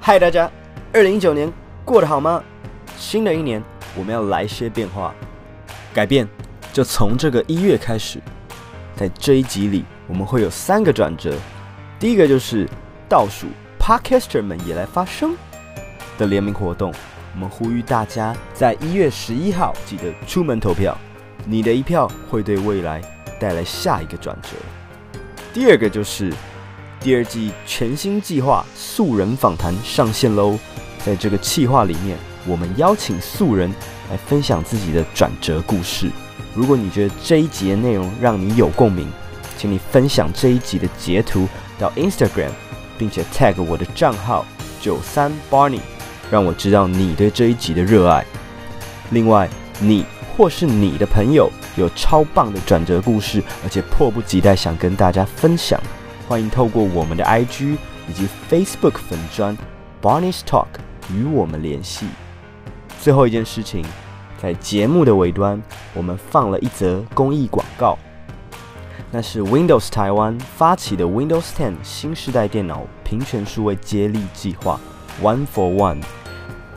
嗨，大家，二零一九年过得好吗？新的一年我们要来些变化，改变就从这个一月开始。在这一集里，我们会有三个转折。第一个就是倒数，Podcaster 们也来发声的联名活动。我们呼吁大家在一月十一号记得出门投票，你的一票会对未来带来下一个转折。第二个就是第二季全新计划素人访谈上线喽。在这个计划里面，我们邀请素人来分享自己的转折故事。如果你觉得这一集的内容让你有共鸣，请你分享这一集的截图到 Instagram，并且 tag 我的账号九三 Barney。让我知道你对这一集的热爱。另外，你或是你的朋友有超棒的转折故事，而且迫不及待想跟大家分享，欢迎透过我们的 IG 以及 Facebook 粉砖 Barney's Talk 与我们联系。最后一件事情，在节目的尾端，我们放了一则公益广告，那是 Windows 台湾发起的 Windows 10新时代电脑平权数位接力计划 One for One。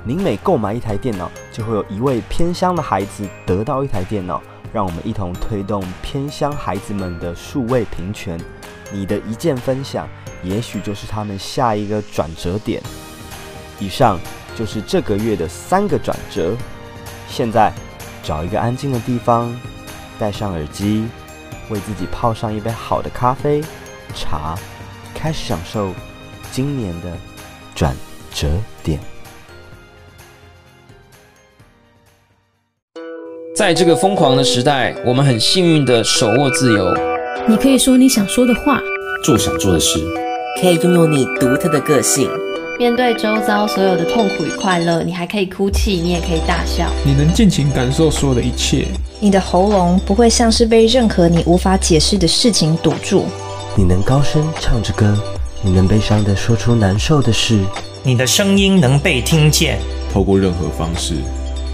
您每购买一台电脑，就会有一位偏乡的孩子得到一台电脑。让我们一同推动偏乡孩子们的数位平权。你的一键分享，也许就是他们下一个转折点。以上就是这个月的三个转折。现在，找一个安静的地方，戴上耳机，为自己泡上一杯好的咖啡、茶，开始享受今年的转折点。在这个疯狂的时代，我们很幸运地手握自由。你可以说你想说的话，做想做的事，可以拥有你独特的个性。面对周遭所有的痛苦与快乐，你还可以哭泣，你也可以大笑。你能尽情感受所有的一切。你的喉咙不会像是被任何你无法解释的事情堵住。你能高声唱着歌，你能悲伤的说出难受的事。你的声音能被听见，透过任何方式。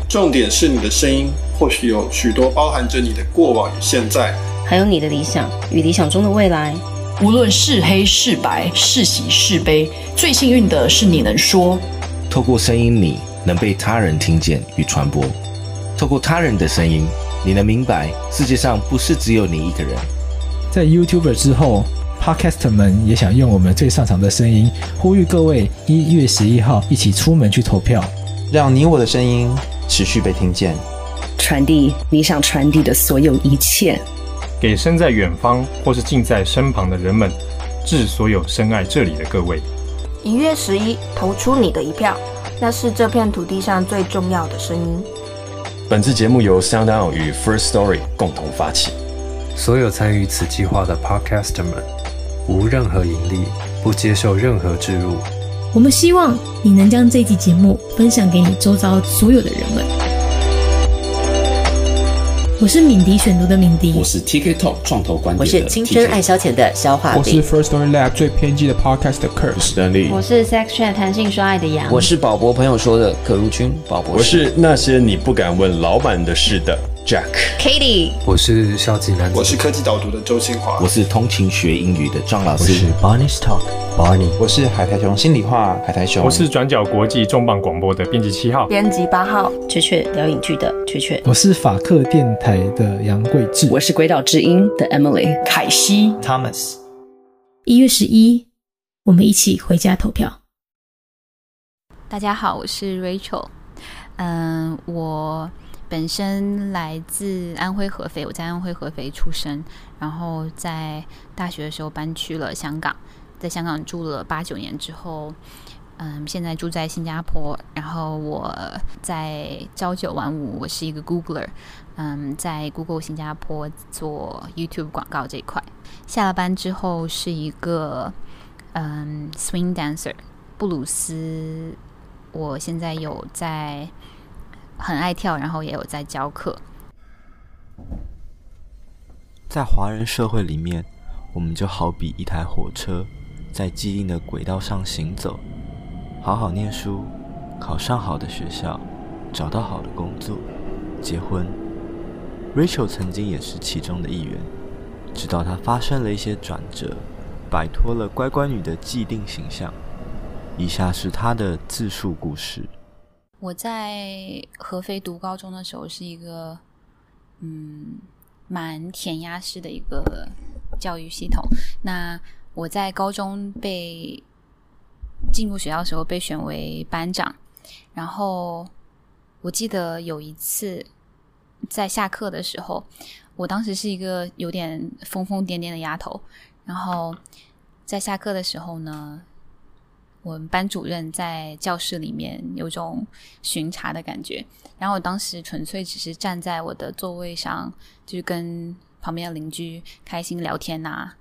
重点是你的声音。或许有许多包含着你的过往与现在，还有你的理想与理想中的未来。无论是黑是白，是喜是悲，最幸运的是你能说。透过声音，你能被他人听见与传播。透过他人的声音，你能明白世界上不是只有你一个人。在 YouTuber 之后，Podcaster 们也想用我们最擅长的声音，呼吁各位一月十一号一起出门去投票，让你我的声音持续被听见。传递你想传递的所有一切，给身在远方或是近在身旁的人们，致所有深爱这里的各位。一月十一，投出你的一票，那是这片土地上最重要的声音。本次节目由 SoundOn 与 First Story 共同发起，所有参与此计划的 Podcaster 们无任何盈利，不接受任何植入。我们希望你能将这期节目分享给你周遭所有的人们。我是敏迪选读的敏迪，我是 TK Talk 创投观点我是青春爱消遣的消化饼，我是 First Story Lab 最偏激的 Podcast 的 Kurt，我是丹利，我是 Sex Chat 弹性说爱的杨，我是宝博朋友说的可如君宝博，我是那些你不敢问老板的事的 Jack，Katie，我是消极男子，我是科技导读的周清华，我是通勤学英语的张老师，我是 Barney's Talk。Barney，我是海苔熊心里话，海苔熊。我是转角国际重磅广播的编辑七号，编辑八号，雀雀聊影剧的雀雀。我是法克电台的杨贵志，我是鬼岛之音的 Emily 凯西 Thomas。一月十一，我们一起回家投票。大家好，我是 Rachel。嗯，我本身来自安徽合肥，我在安徽合肥出生，然后在大学的时候搬去了香港。在香港住了八九年之后，嗯，现在住在新加坡。然后我在朝九晚五，我是一个 Googler，嗯，在 Google 新加坡做 YouTube 广告这一块。下了班之后是一个嗯 Swing Dancer，布鲁斯。我现在有在很爱跳，然后也有在教课。在华人社会里面，我们就好比一台火车。在既定的轨道上行走，好好念书，考上好的学校，找到好的工作，结婚。Rachel 曾经也是其中的一员，直到她发生了一些转折，摆脱了乖乖女的既定形象，以下是她的自述故事。我在合肥读高中的时候，是一个嗯蛮填鸭式的一个教育系统。那我在高中被进入学校的时候被选为班长，然后我记得有一次在下课的时候，我当时是一个有点疯疯癫癫的丫头，然后在下课的时候呢。我们班主任在教室里面有种巡查的感觉，然后我当时纯粹只是站在我的座位上，就是跟旁边的邻居开心聊天呐、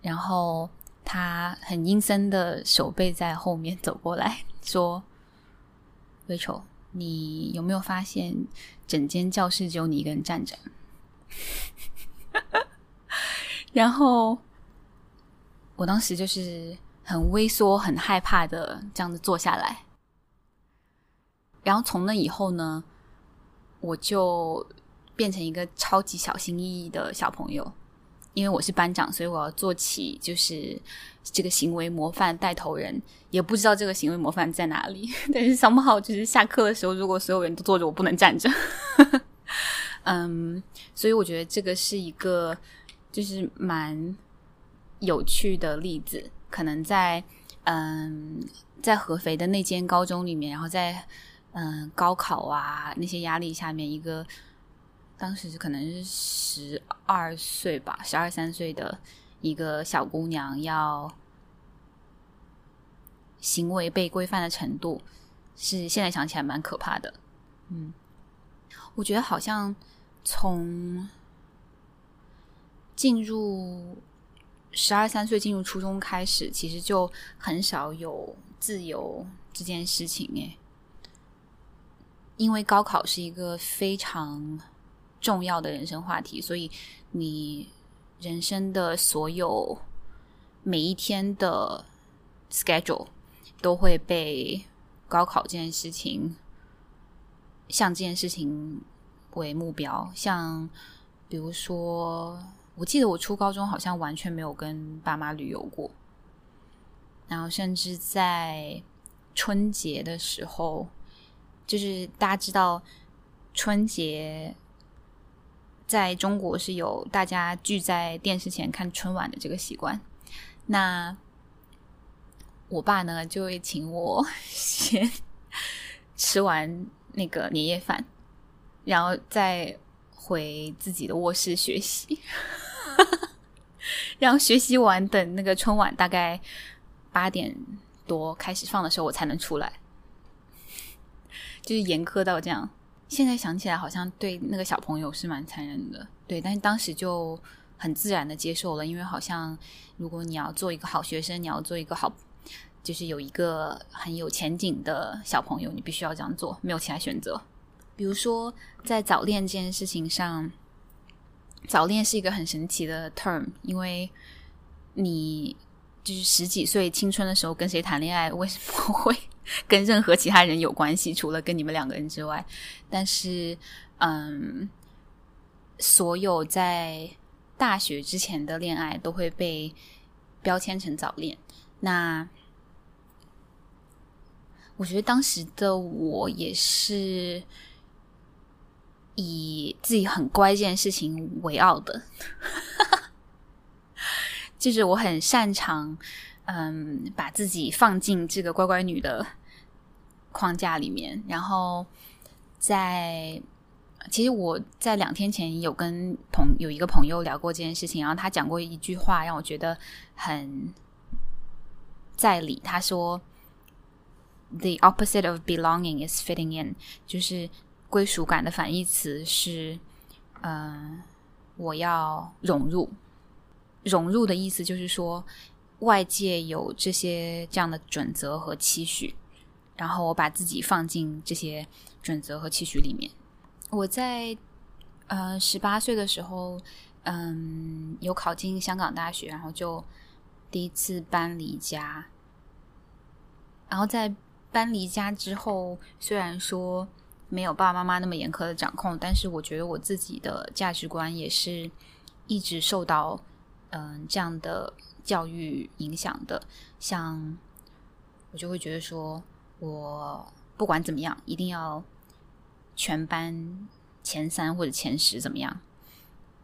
然后他很阴森的手背在后面走过来 说：“Rachel，你有没有发现整间教室只有你一个人站着？” 然后我当时就是。很畏缩、很害怕的这样子坐下来，然后从那以后呢，我就变成一个超级小心翼翼的小朋友。因为我是班长，所以我要做起就是这个行为模范带头人。也不知道这个行为模范在哪里，但是 somehow 就是下课的时候，如果所有人都坐着，我不能站着。嗯，所以我觉得这个是一个就是蛮有趣的例子。可能在嗯，在合肥的那间高中里面，然后在嗯高考啊那些压力下面，一个当时可能是十二岁吧，十二三岁的一个小姑娘，要行为被规范的程度，是现在想起来蛮可怕的。嗯，我觉得好像从进入。十二三岁进入初中开始，其实就很少有自由这件事情诶，因为高考是一个非常重要的人生话题，所以你人生的所有每一天的 schedule 都会被高考这件事情，像这件事情为目标，像比如说。我记得我初高中好像完全没有跟爸妈旅游过，然后甚至在春节的时候，就是大家知道春节在中国是有大家聚在电视前看春晚的这个习惯，那我爸呢就会请我 先吃完那个年夜饭，然后再回自己的卧室学习。然后学习完，等那个春晚大概八点多开始放的时候，我才能出来，就是严苛到这样。现在想起来，好像对那个小朋友是蛮残忍的，对。但是当时就很自然的接受了，因为好像如果你要做一个好学生，你要做一个好，就是有一个很有前景的小朋友，你必须要这样做，没有其他选择。比如说在早恋这件事情上。早恋是一个很神奇的 term，因为你就是十几岁青春的时候跟谁谈恋爱，为什么会跟任何其他人有关系？除了跟你们两个人之外，但是，嗯，所有在大学之前的恋爱都会被标签成早恋。那我觉得当时的我也是。以自己很乖这件事情为傲的，就是我很擅长，嗯，把自己放进这个乖乖女的框架里面。然后在，其实我在两天前有跟朋有一个朋友聊过这件事情，然后他讲过一句话，让我觉得很在理。他说：“The opposite of belonging is fitting in”，就是。归属感的反义词是，嗯，我要融入。融入的意思就是说，外界有这些这样的准则和期许，然后我把自己放进这些准则和期许里面。我在呃十八岁的时候，嗯，有考进香港大学，然后就第一次搬离家。然后在搬离家之后，虽然说。没有爸爸妈妈那么严苛的掌控，但是我觉得我自己的价值观也是一直受到嗯、这样的教育影响的。像我就会觉得说，我不管怎么样，一定要全班前三或者前十怎么样。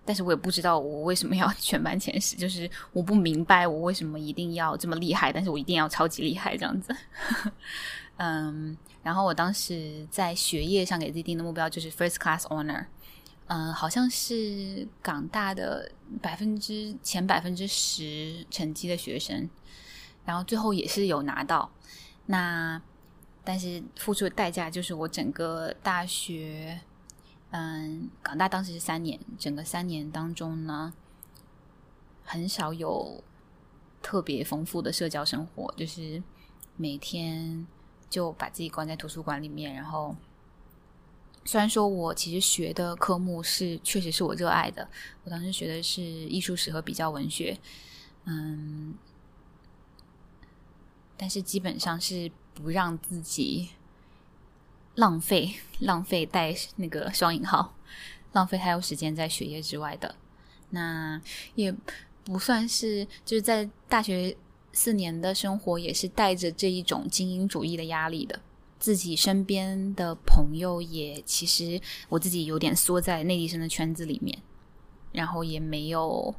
但是我也不知道我为什么要 全班前十，就是我不明白我为什么一定要这么厉害，但是我一定要超级厉害这样子。嗯，然后我当时在学业上给自己定的目标就是 First Class Honor，嗯，好像是港大的百分之前百分之十成绩的学生，然后最后也是有拿到。那但是付出的代价就是我整个大学。嗯，港大当时是三年，整个三年当中呢，很少有特别丰富的社交生活，就是每天就把自己关在图书馆里面。然后，虽然说我其实学的科目是确实是我热爱的，我当时学的是艺术史和比较文学，嗯，但是基本上是不让自己。浪费浪费带那个双引号，浪费太多时间在学业之外的，那也不算是就是在大学四年的生活，也是带着这一种精英主义的压力的。自己身边的朋友也其实我自己有点缩在内地生的圈子里面，然后也没有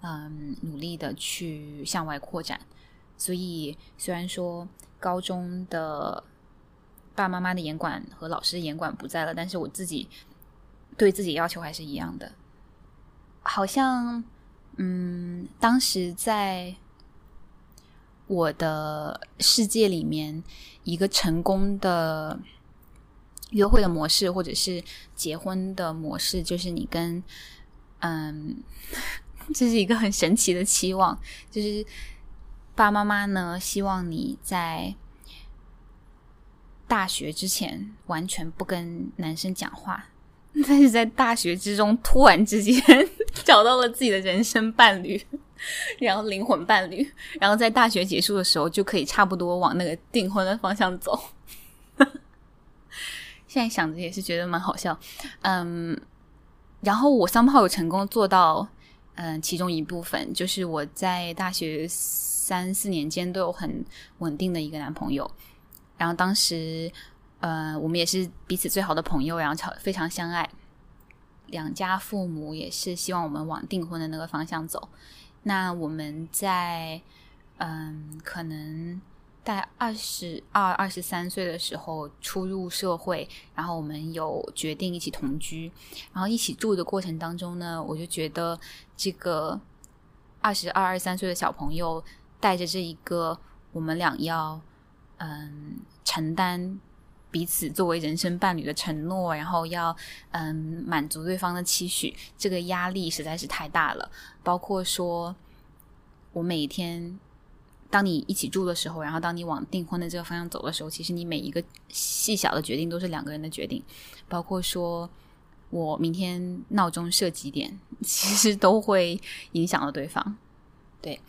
嗯努力的去向外扩展，所以虽然说高中的。爸妈妈的严管和老师的严管不在了，但是我自己对自己要求还是一样的。好像，嗯，当时在我的世界里面，一个成功的约会的模式，或者是结婚的模式，就是你跟，嗯，这是一个很神奇的期望，就是爸爸妈妈呢希望你在。大学之前完全不跟男生讲话，但是在大学之中突然之间 找到了自己的人生伴侣，然后灵魂伴侣，然后在大学结束的时候就可以差不多往那个订婚的方向走。现在想着也是觉得蛮好笑，嗯，然后我三炮有成功做到，嗯，其中一部分就是我在大学三四年间都有很稳定的一个男朋友。然后当时，呃，我们也是彼此最好的朋友，然后非常相爱。两家父母也是希望我们往订婚的那个方向走。那我们在，嗯，可能在二十二、二十三岁的时候初入社会，然后我们有决定一起同居，然后一起住的过程当中呢，我就觉得这个二十二、二十三岁的小朋友带着这一个我们俩要。嗯，承担彼此作为人生伴侣的承诺，然后要嗯满足对方的期许，这个压力实在是太大了。包括说，我每天当你一起住的时候，然后当你往订婚的这个方向走的时候，其实你每一个细小的决定都是两个人的决定。包括说我明天闹钟设几点，其实都会影响到对方。对。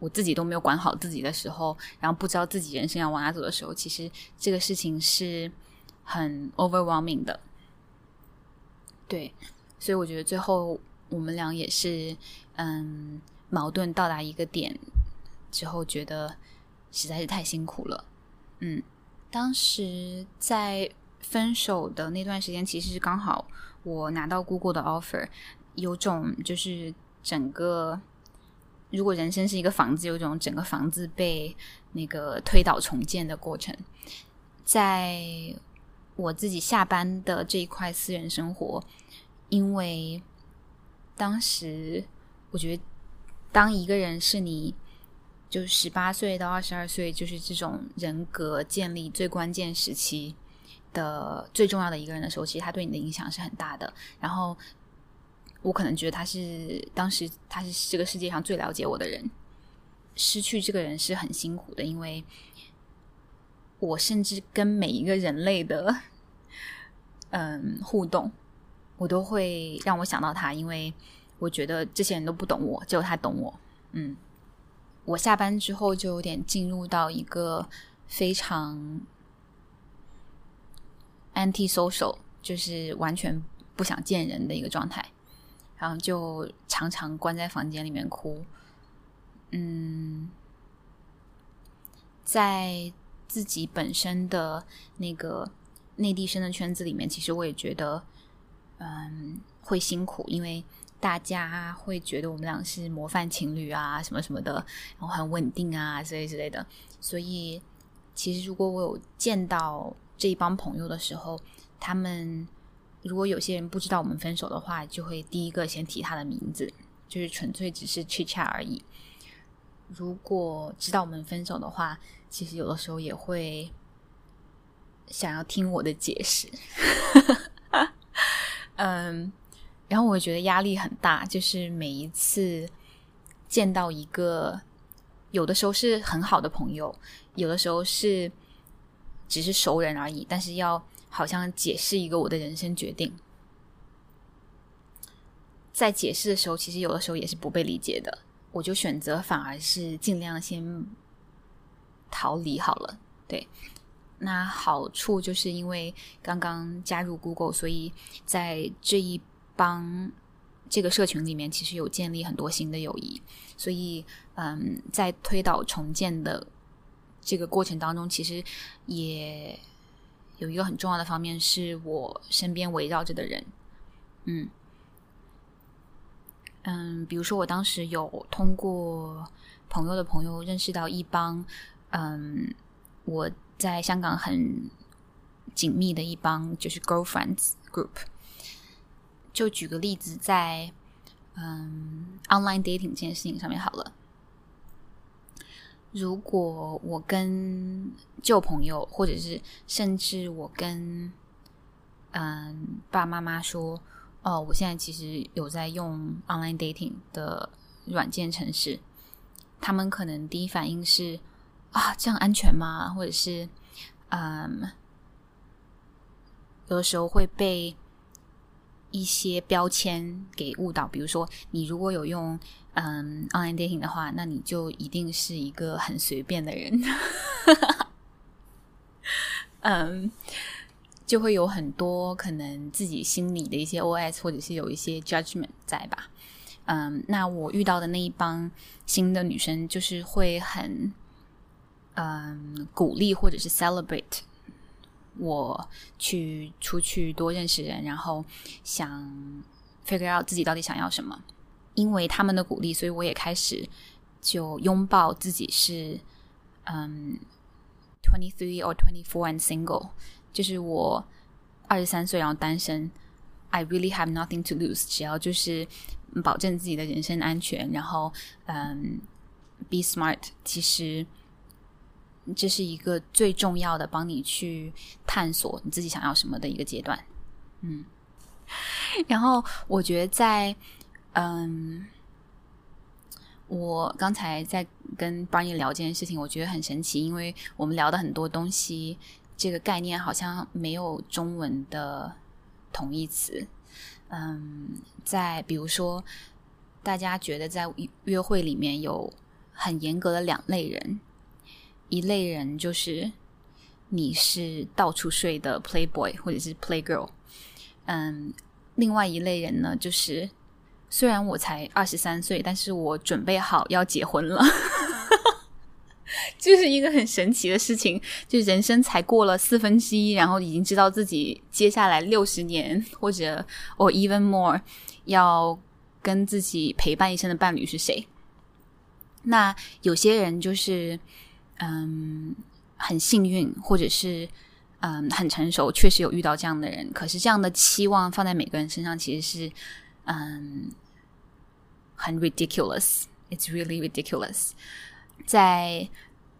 我自己都没有管好自己的时候，然后不知道自己人生要往哪走的时候，其实这个事情是很 overwhelming 的。对，所以我觉得最后我们俩也是，嗯，矛盾到达一个点之后，觉得实在是太辛苦了。嗯，当时在分手的那段时间，其实是刚好我拿到 Google 的 offer，有种就是整个。如果人生是一个房子，有一种整个房子被那个推倒重建的过程。在我自己下班的这一块私人生活，因为当时我觉得，当一个人是你，就十八岁到二十二岁，就是这种人格建立最关键时期的最重要的一个人的时候，其实他对你的影响是很大的。然后。我可能觉得他是当时他是这个世界上最了解我的人，失去这个人是很辛苦的，因为我甚至跟每一个人类的嗯互动，我都会让我想到他，因为我觉得这些人都不懂我，只有他懂我。嗯，我下班之后就有点进入到一个非常 anti-social，就是完全不想见人的一个状态。然后就常常关在房间里面哭，嗯，在自己本身的那个内地生的圈子里面，其实我也觉得，嗯，会辛苦，因为大家会觉得我们俩是模范情侣啊，什么什么的，然后很稳定啊，之类之类的。所以，其实如果我有见到这一帮朋友的时候，他们如果有些人不知道我们分手的话，就会第一个先提他的名字，就是纯粹只是 chit chat 而已。如果知道我们分手的话，其实有的时候也会想要听我的解释。嗯，然后我觉得压力很大，就是每一次见到一个，有的时候是很好的朋友，有的时候是只是熟人而已，但是要好像解释一个我的人生决定，在解释的时候，其实有的时候也是不被理解的。我就选择反而是尽量先逃离好了。对，那好处就是因为刚刚加入 Google，所以在这一帮这个社群里面，其实有建立很多新的友谊。所以，嗯，在推倒重建的这个过程当中，其实也有一个很重要的方面，是我身边围绕着的人，嗯。嗯，比如说我当时有通过朋友的朋友认识到一帮，嗯，我在香港很紧密的一帮就是 girlfriends group。就举个例子，在嗯 online dating 这件事情上面好了，如果我跟旧朋友，或者是甚至我跟嗯爸爸妈妈说。哦，我现在其实有在用 online dating 的软件程式，他们可能第一反应是啊，这样安全吗？或者是嗯，有的时候会被一些标签给误导，比如说你如果有用嗯 online dating 的话，那你就一定是一个很随便的人，嗯。就会有很多可能自己心里的一些 OS，或者是有一些 judgment 在吧？嗯，那我遇到的那一帮新的女生，就是会很嗯鼓励或者是 celebrate 我去出去多认识人，然后想 figure out 自己到底想要什么。因为他们的鼓励，所以我也开始就拥抱自己是嗯 twenty three or twenty four and single。就是我二十三岁，然后单身，I really have nothing to lose。只要就是保证自己的人身安全，然后嗯，be smart。其实这是一个最重要的，帮你去探索你自己想要什么的一个阶段。嗯，然后我觉得在嗯，我刚才在跟 Barney 聊这件事情，我觉得很神奇，因为我们聊的很多东西。这个概念好像没有中文的同义词。嗯，在比如说，大家觉得在约会里面有很严格的两类人，一类人就是你是到处睡的 playboy 或者是 playgirl。嗯，另外一类人呢，就是虽然我才二十三岁，但是我准备好要结婚了。就是一个很神奇的事情，就人生才过了四分之一，然后已经知道自己接下来六十年或者 or even more 要跟自己陪伴一生的伴侣是谁。那有些人就是嗯很幸运，或者是嗯很成熟，确实有遇到这样的人。可是这样的期望放在每个人身上，其实是嗯很 ridiculous，it's really ridiculous。在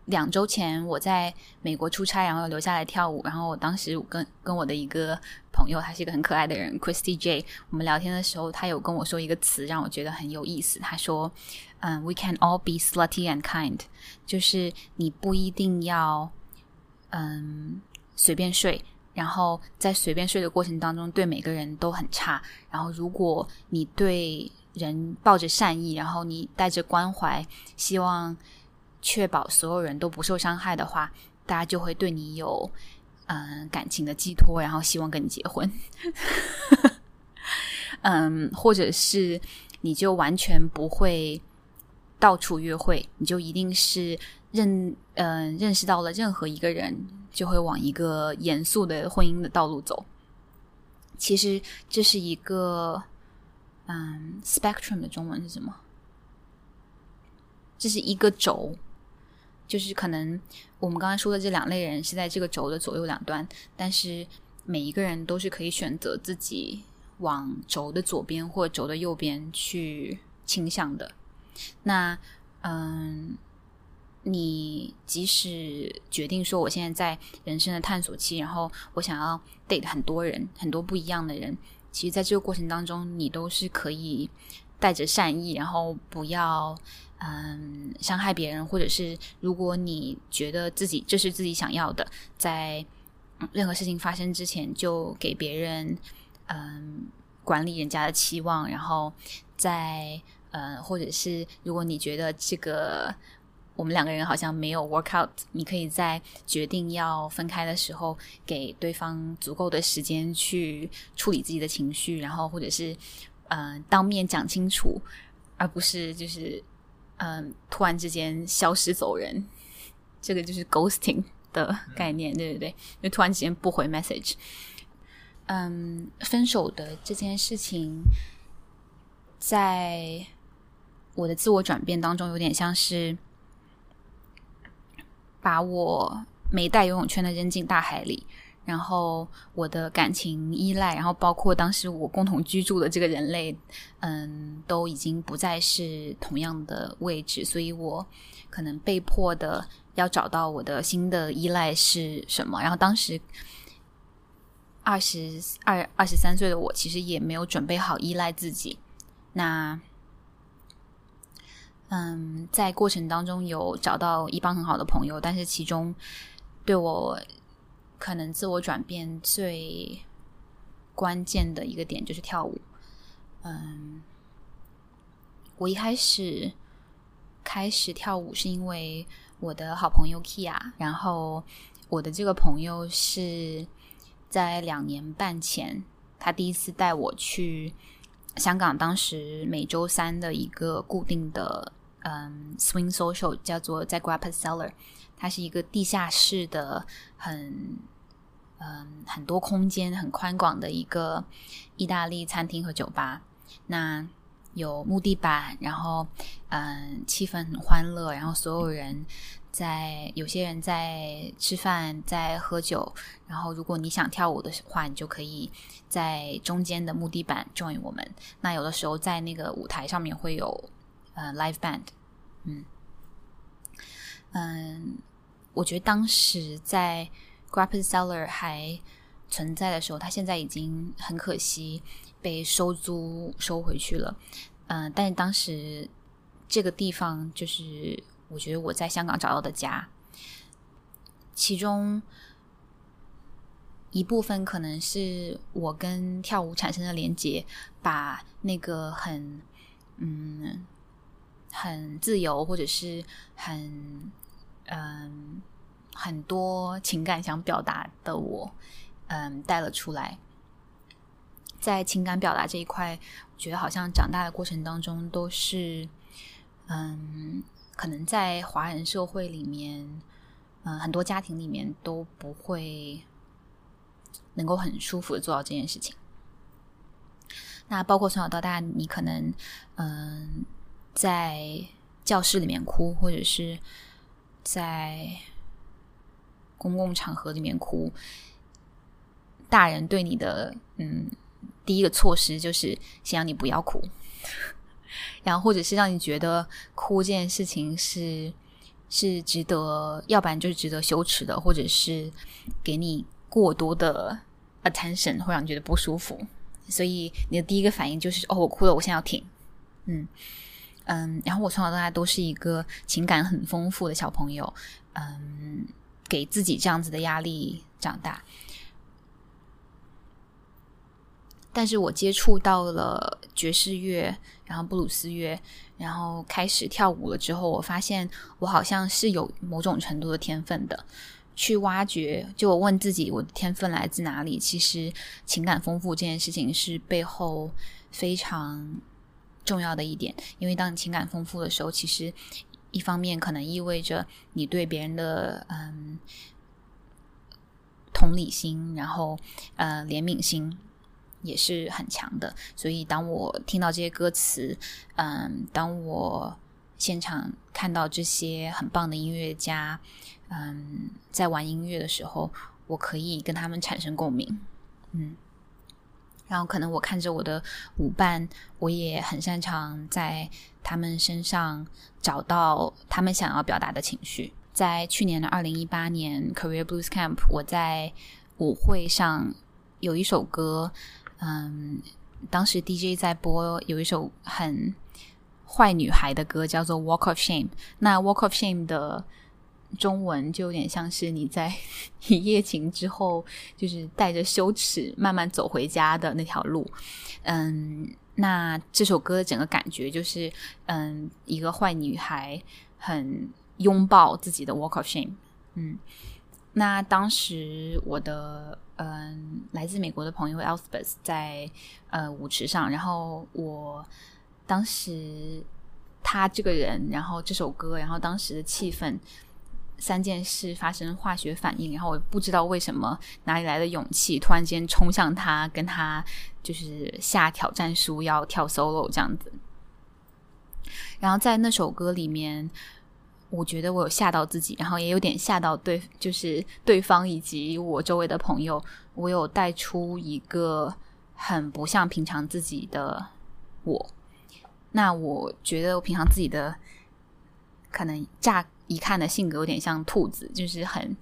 两周前，我在美国出差，然后留下来跳舞。然后我当时跟跟我的一个朋友，他是一个很可爱的人，Christy J。我们聊天的时候，他有跟我说一个词，让我觉得很有意思。他说：“嗯，We can all be slutty and kind，就是你不一定要嗯随便睡，然后在随便睡的过程当中，对每个人都很差。然后如果你对人抱着善意，然后你带着关怀，希望。”确保所有人都不受伤害的话，大家就会对你有嗯、感情的寄托，然后希望跟你结婚。嗯，或者是你就完全不会到处约会，你就一定是认嗯、认识到了任何一个人，就会往一个严肃的婚姻的道路走。其实这是一个嗯 spectrum 的中文是什么？这是一个轴，就是可能我们刚才说的这两类人是在这个轴的左右两端，但是每一个人都是可以选择自己往轴的左边或轴的右边去倾向的。那嗯，你即使决定说我现在在人生的探索期，然后我想要 date 很多人，很多不一样的人，其实在这个过程当中，你都是可以带着善意，然后不要。嗯，伤害别人，或者是如果你觉得自己这是自己想要的，在任何事情发生之前就给别人嗯管理人家的期望，然后在嗯，或者是如果你觉得这个我们两个人好像没有 work out，你可以在决定要分开的时候给对方足够的时间去处理自己的情绪，然后或者是、呃、当面讲清楚，而不是就是。嗯，突然之间消失走人，这个就是 ghosting 的概念，对不对？就突然之间不回 message。嗯，分手的这件事情，在我的自我转变当中，有点像是把我没带游泳圈的扔进大海里。然后我的感情依赖，然后包括当时我共同居住的这个人类，嗯，都已经不再是同样的位置，所以我可能被迫的要找到我的新的依赖是什么。然后当时二十二、二十三岁的我，其实也没有准备好依赖自己。那，嗯，在过程当中有找到一帮很好的朋友，但是其中对我。可能自我转变最关键的一个点就是跳舞。嗯，我一开始开始跳舞是因为我的好朋友 Kia，然后我的这个朋友是在两年半前，他第一次带我去香港，当时每周三的一个固定的嗯 swing social，叫做在 Grappa Cellar。它是一个地下室的很嗯很多空间很宽广的一个意大利餐厅和酒吧。那有木地板，然后嗯气氛很欢乐，然后所有人在有些人在吃饭在喝酒。然后如果你想跳舞的话，你就可以在中间的木地板 join 我们。那有的时候在那个舞台上面会有呃 live band，嗯嗯。我觉得当时在 Grappa Cellar 还存在的时候，它现在已经很可惜被收租收回去了。嗯、但是当时这个地方就是我觉得我在香港找到的家，其中一部分可能是我跟跳舞产生的连接，把那个很嗯很自由或者是很。嗯，很多情感想表达的我，嗯，带了出来。在情感表达这一块，我觉得好像长大的过程当中都是，嗯，可能在华人社会里面，嗯，很多家庭里面都不会能够很舒服的做到这件事情。那包括从小到大，你可能嗯，在教室里面哭，或者是。在公共场合里面哭，大人对你的嗯第一个措施就是先让你不要哭，然后或者是让你觉得哭这件事情是是值得，要不然就是值得羞耻的，或者是给你过多的 attention 会让你觉得不舒服，所以你的第一个反应就是哦，我哭了，我现在要停，嗯。嗯，然后我从小到大都是一个情感很丰富的小朋友，嗯，给自己这样子的压力长大。但是我接触到了爵士乐，然后布鲁斯乐，然后开始跳舞了之后，我发现我好像是有某种程度的天分的，去挖掘。就我问自己，我的天分来自哪里？其实情感丰富这件事情是背后非常。重要的一点，因为当你情感丰富的时候，其实一方面可能意味着你对别人的嗯同理心，然后呃怜悯心也是很强的。所以当我听到这些歌词，嗯，当我现场看到这些很棒的音乐家，嗯，在玩音乐的时候，我可以跟他们产生共鸣，嗯。然后可能我看着我的舞伴，我也很擅长在他们身上找到他们想要表达的情绪。在去年的二零一八年 Career Blues Camp，我在舞会上有一首歌，嗯，当时 DJ 在播有一首很坏女孩的歌，叫做《Walk of Shame》。那《Walk of Shame》的中文就有点像是你在 一夜情之后，就是带着羞耻慢慢走回家的那条路。嗯，那这首歌的整个感觉就是，嗯，一个坏女孩很拥抱自己的 walk of shame。嗯，那当时我的嗯来自美国的朋友 Elspeth 在呃舞池上，然后我当时他这个人，然后这首歌，然后当时的气氛。三件事发生化学反应，然后我不知道为什么哪里来的勇气，突然间冲向他，跟他就是下挑战书要跳 solo 这样子。然后在那首歌里面，我觉得我有吓到自己，然后也有点吓到对，就是对方以及我周围的朋友。我有带出一个很不像平常自己的我。那我觉得我平常自己的可能乍。一看的性格有点像兔子，就是很，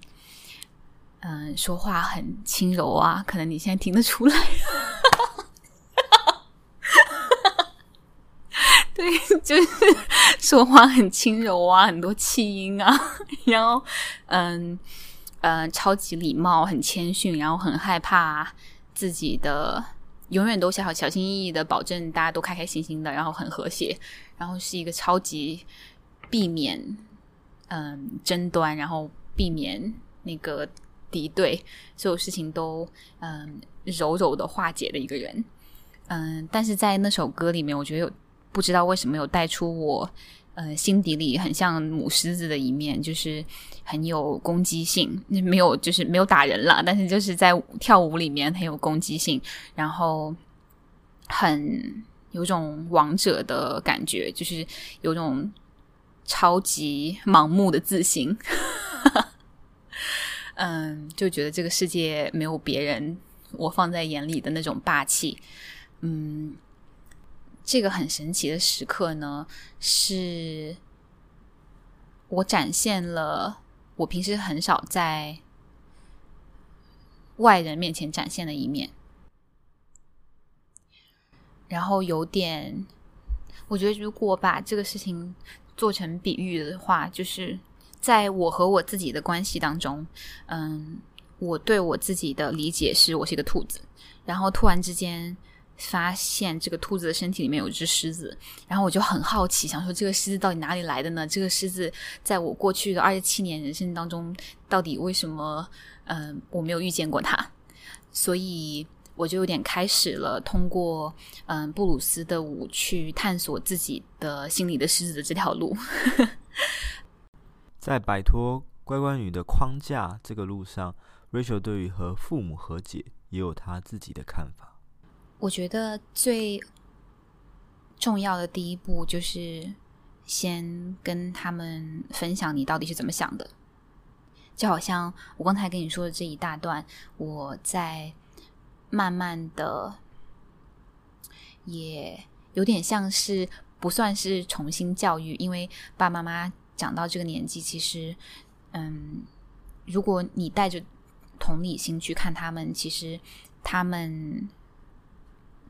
嗯、说话很轻柔啊，可能你现在听得出来。对，就是说话很轻柔啊，很多气音啊，然后，嗯，呃，超级礼貌，很谦逊，然后很害怕自己的，永远都小小心翼翼的保证大家都开开心心的，然后很和谐，然后是一个超级避免。嗯，争端，然后避免那个敌对，所有事情都嗯柔柔的化解的一个人。嗯，但是在那首歌里面，我觉得有不知道为什么有带出我嗯心底里很像母狮子的一面，就是很有攻击性，没有就是没有打人了，但是就是在跳舞里面很有攻击性，然后很有种王者的感觉，就是有种。超级盲目的自信，嗯，就觉得这个世界没有别人，我放在眼里的那种霸气，嗯，这个很神奇的时刻呢，是我展现了我平时很少在外人面前展现的一面，然后有点，我觉得如果把这个事情。做成比喻的话，就是在我和我自己的关系当中，嗯，我对我自己的理解是我是一个兔子，然后突然之间发现这个兔子的身体里面有一只狮子，然后我就很好奇，想说这个狮子到底哪里来的呢？这个狮子在我过去的二十七年人生当中，到底为什么嗯我没有遇见过它？所以。我就有点开始了，通过嗯布鲁斯的舞去探索自己的心里的狮子的这条路。在摆脱乖乖女的框架这个路上，Rachel 对于和父母和解也有她自己的看法。我觉得最重要的第一步就是先跟他们分享你到底是怎么想的，就好像我刚才跟你说的这一大段，我在。慢慢的，也有点像是不算是重新教育，因为爸爸妈妈长到这个年纪，其实，嗯，如果你带着同理心去看他们，其实他们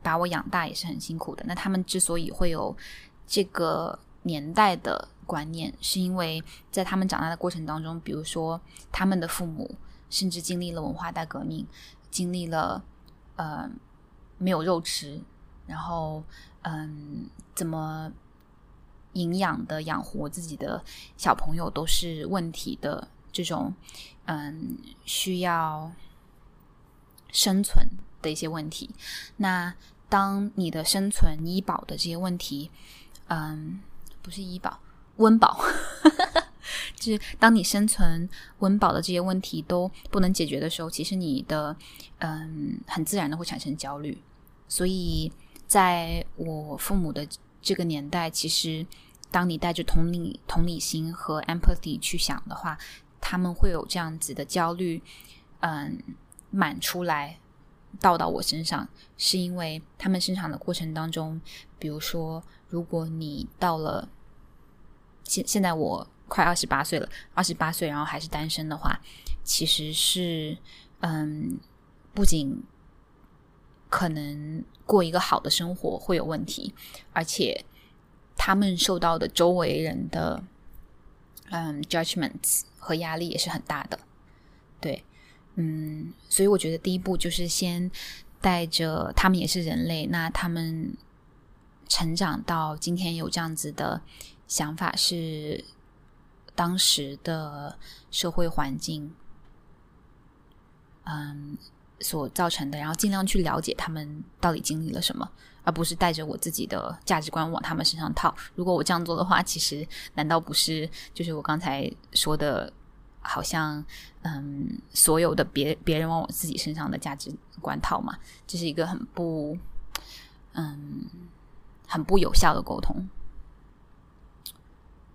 把我养大也是很辛苦的。那他们之所以会有这个年代的观念，是因为在他们长大的过程当中，比如说他们的父母甚至经历了文化大革命，经历了。呃，没有肉吃，然后嗯，怎么营养的养活自己的小朋友都是问题的这种嗯，需要生存的一些问题。那当你的生存医保的这些问题，嗯，不是医保，温饱，就是当你生存、温饱的这些问题都不能解决的时候，其实你的嗯，很自然的会产生焦虑。所以，在我父母的这个年代，其实当你带着同理、同理心和 empathy 去想的话，他们会有这样子的焦虑，嗯，满出来。倒到我身上，是因为他们生产的过程当中，比如说，如果你到了现现在我快二十八岁了，二十八岁然后还是单身的话，其实是嗯，不仅可能过一个好的生活会有问题，而且他们受到的周围人的嗯 judgments 和压力也是很大的，对。嗯，所以我觉得第一步就是先带着他们也是人类，那他们成长到今天有这样子的想法，是当时的社会环境，嗯，所造成的，然后尽量去了解他们到底经历了什么，而不是带着我自己的价值观往他们身上套。如果我这样做的话，其实难道不是就是我刚才说的？好像，嗯，所有的别别人往我自己身上的价值观套嘛，这是一个很不，嗯，很不有效的沟通。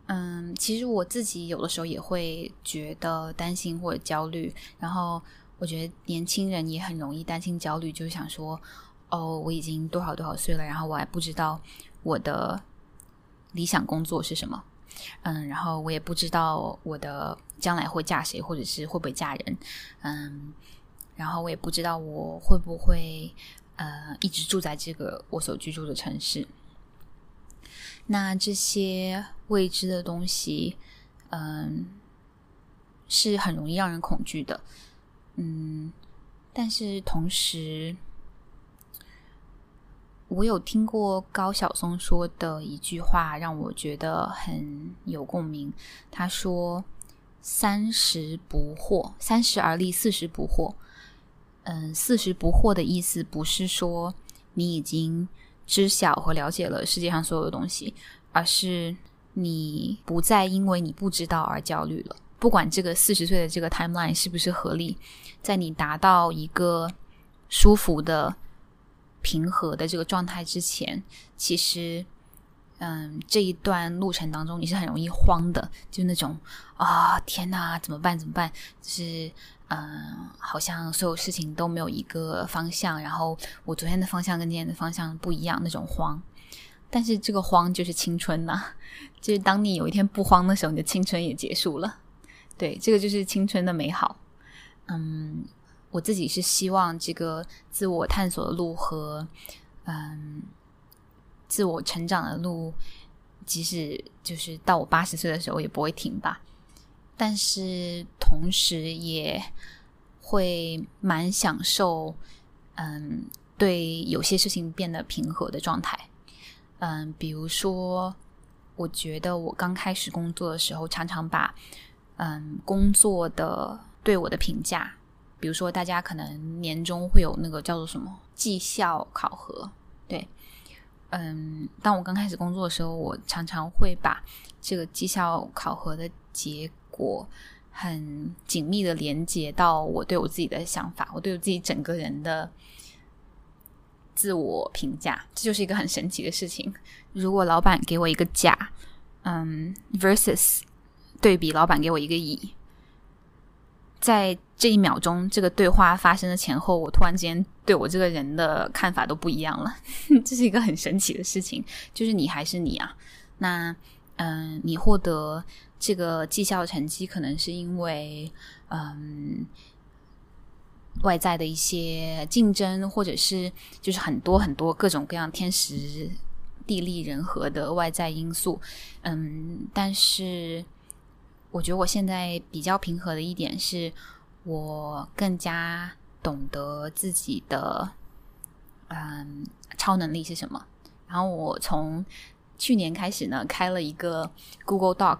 嗯，其实我自己有的时候也会觉得担心或者焦虑，然后我觉得年轻人也很容易担心焦虑，就是想说，哦，我已经多少多少岁了，然后我还不知道我的理想工作是什么。嗯，然后我也不知道我的将来会嫁谁，或者是会不会嫁人。嗯，然后我也不知道我会不会呃一直住在这个我所居住的城市。那这些未知的东西，嗯，是很容易让人恐惧的。嗯，但是同时。我有听过高晓松说的一句话，让我觉得很有共鸣。他说：“三十不惑，三十而立，四十不惑。”嗯，四十不惑的意思不是说你已经知晓和了解了世界上所有的东西，而是你不再因为你不知道而焦虑了。不管这个四十岁的这个 timeline 是不是合理，在你达到一个舒服的。平和的这个状态之前，其实，嗯，这一段路程当中你是很容易慌的，就那种啊，天哪，怎么办？怎么办？就是，嗯，好像所有事情都没有一个方向，然后我昨天的方向跟今天的方向不一样，那种慌。但是这个慌就是青春呐，就是当你有一天不慌的时候，你的青春也结束了。对，这个就是青春的美好。嗯。我自己是希望这个自我探索的路和嗯自我成长的路，即使就是到我八十岁的时候也不会停吧。但是同时也会蛮享受，嗯，对有些事情变得平和的状态。嗯，比如说，我觉得我刚开始工作的时候，常常把嗯工作的对我的评价。比如说，大家可能年终会有那个叫做什么绩效考核，对，嗯，当我刚开始工作的时候，我常常会把这个绩效考核的结果很紧密的连接到我对我自己的想法，我对我自己整个人的自我评价，这就是一个很神奇的事情。如果老板给我一个甲，嗯，versus 对比老板给我一个乙。在这一秒钟，这个对话发生的前后，我突然间对我这个人的看法都不一样了。这是一个很神奇的事情，就是你还是你啊。那，嗯、你获得这个绩效成绩，可能是因为，嗯，外在的一些竞争，或者是就是很多很多各种各样天时地利人和的外在因素。嗯，但是。我觉得我现在比较平和的一点是，我更加懂得自己的嗯超能力是什么。然后我从去年开始呢，开了一个 Google Doc，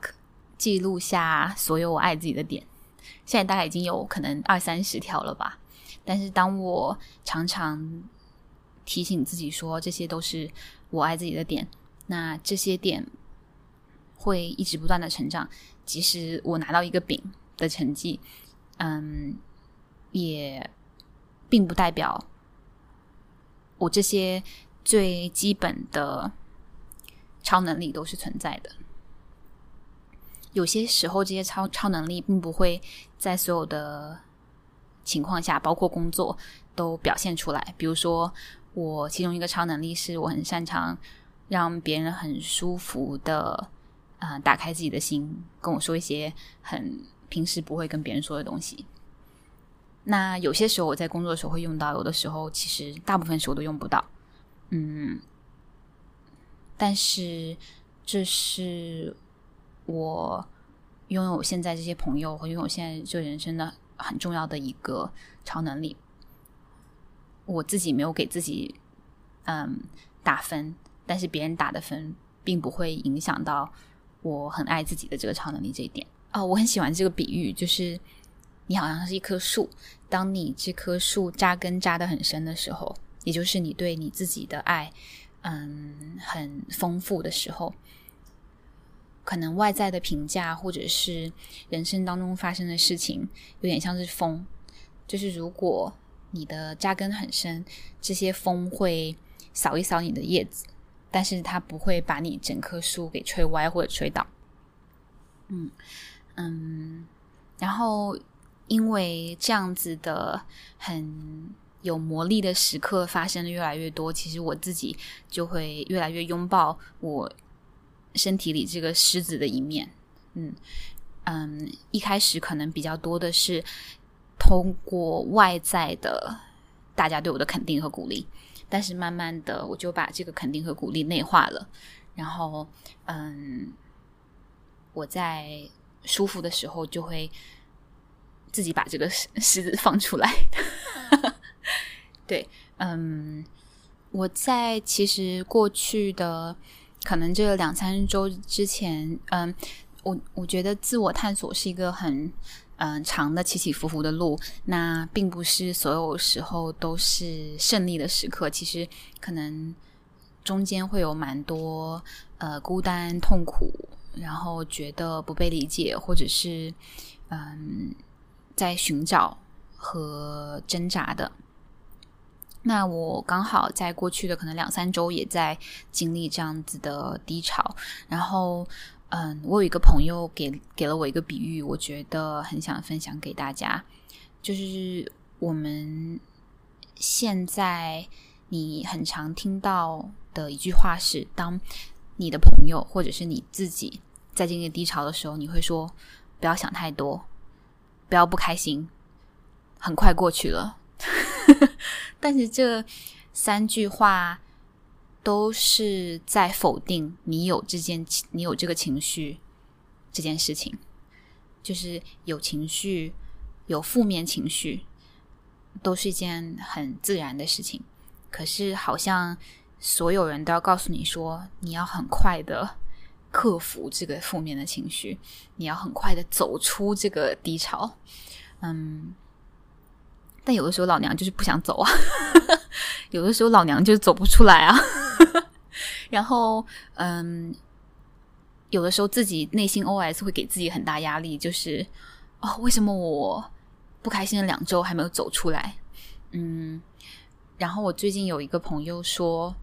记录下所有我爱自己的点。现在大概已经有可能二三十条了吧。但是当我常常提醒自己说，这些都是我爱自己的点，那这些点。会一直不断的成长。即使我拿到一个饼的成绩，嗯，也并不代表我这些最基本的超能力都是存在的。有些时候，这些超超能力并不会在所有的情况下，包括工作，都表现出来。比如说，我其中一个超能力是我很擅长让别人很舒服的。啊、呃，打开自己的心，跟我说一些很平时不会跟别人说的东西。那有些时候我在工作的时候会用到，有的时候其实大部分时候都用不到。嗯，但是这是我拥有现在这些朋友和拥有现在这人生的很重要的一个超能力。我自己没有给自己嗯打分，但是别人打的分并不会影响到。我很爱自己的这个超能力这一点哦，我很喜欢这个比喻，就是你好像是一棵树，当你这棵树扎根扎得很深的时候，也就是你对你自己的爱，嗯，很丰富的时候，可能外在的评价或者是人生当中发生的事情，有点像是风，就是如果你的扎根很深，这些风会扫一扫你的叶子。但是它不会把你整棵树给吹歪或者吹倒，嗯嗯，然后因为这样子的很有魔力的时刻发生的越来越多，其实我自己就会越来越拥抱我身体里这个狮子的一面，嗯嗯，一开始可能比较多的是通过外在的大家对我的肯定和鼓励。但是慢慢的，我就把这个肯定和鼓励内化了。然后，嗯，我在舒服的时候，就会自己把这个狮子放出来。对，嗯，我在其实过去的可能这两三周之前，嗯，我我觉得自我探索是一个很。嗯，长的起起伏伏的路，那并不是所有时候都是胜利的时刻。其实可能中间会有蛮多呃孤单、痛苦，然后觉得不被理解，或者是嗯在寻找和挣扎的。那我刚好在过去的可能两三周也在经历这样子的低潮，然后。嗯，我有一个朋友给给了我一个比喻，我觉得很想分享给大家。就是我们现在你很常听到的一句话是：当你的朋友或者是你自己在经历低潮的时候，你会说不要想太多，不要不开心，很快过去了。但是这三句话。都是在否定你有这件，你有这个情绪这件事情，就是有情绪，有负面情绪，都是一件很自然的事情。可是好像所有人都要告诉你说，你要很快的克服这个负面的情绪，你要很快的走出这个低潮。嗯，但有的时候老娘就是不想走啊，有的时候老娘就是走不出来啊。然后，嗯，有的时候自己内心 OS 会给自己很大压力，就是哦，为什么我不开心了两周还没有走出来？嗯，然后我最近有一个朋友说，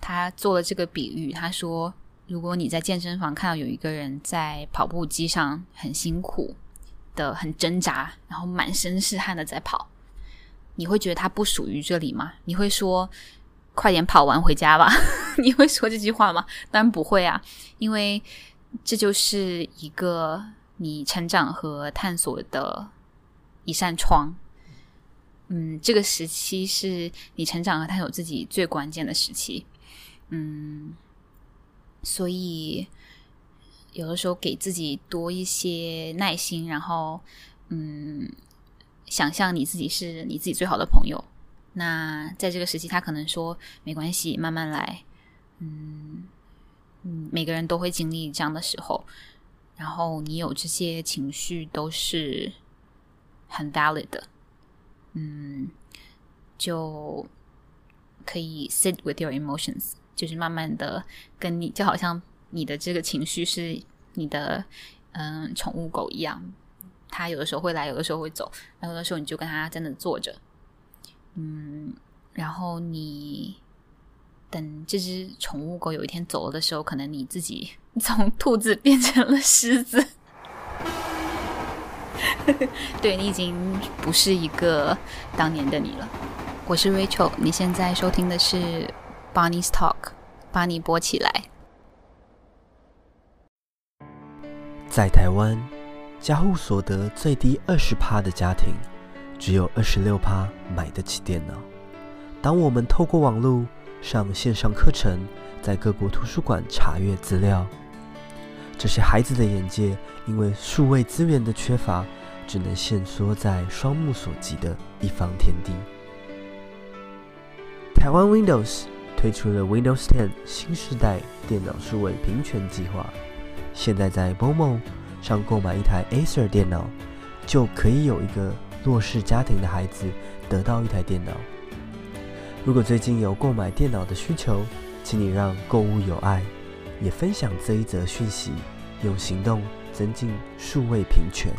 他做了这个比喻，他说，如果你在健身房看到有一个人在跑步机上很辛苦的、很挣扎，然后满身是汗的在跑，你会觉得他不属于这里吗？你会说？快点跑完回家吧！你会说这句话吗？当然不会啊，因为这就是一个你成长和探索的一扇窗。嗯，这个时期是你成长和探索自己最关键的时期。嗯，所以有的时候给自己多一些耐心，然后嗯，想象你自己是你自己最好的朋友。那在这个时期，他可能说没关系，慢慢来。嗯嗯，每个人都会经历这样的时候，然后你有这些情绪都是很 valid 的。嗯，就可以 sit with your emotions，就是慢慢的跟你，就好像你的这个情绪是你的嗯宠物狗一样，它有的时候会来，有的时候会走，然后有的时候你就跟它真的坐着，嗯，然后你等这只宠物狗有一天走了的时候，可能你自己 从兔子变成了狮子。对，你已经不是一个当年的你了。我是 Rachel，你现在收听的是 Bonnie's Talk，把你播起来。在台湾，家户所得最低二十趴的家庭，只有二十六趴买得起电脑。当我们透过网络上线上课程，在各国图书馆查阅资料，这些孩子的眼界因为数位资源的缺乏。只能限缩在双目所及的一方天地。台湾 Windows 推出了 Windows 10新时代电脑数位平权计划，现在在 Bomo 上购买一台 Acer 电脑，就可以有一个弱势家庭的孩子得到一台电脑。如果最近有购买电脑的需求，请你让购物有爱，也分享这一则讯息，用行动增进数位平权。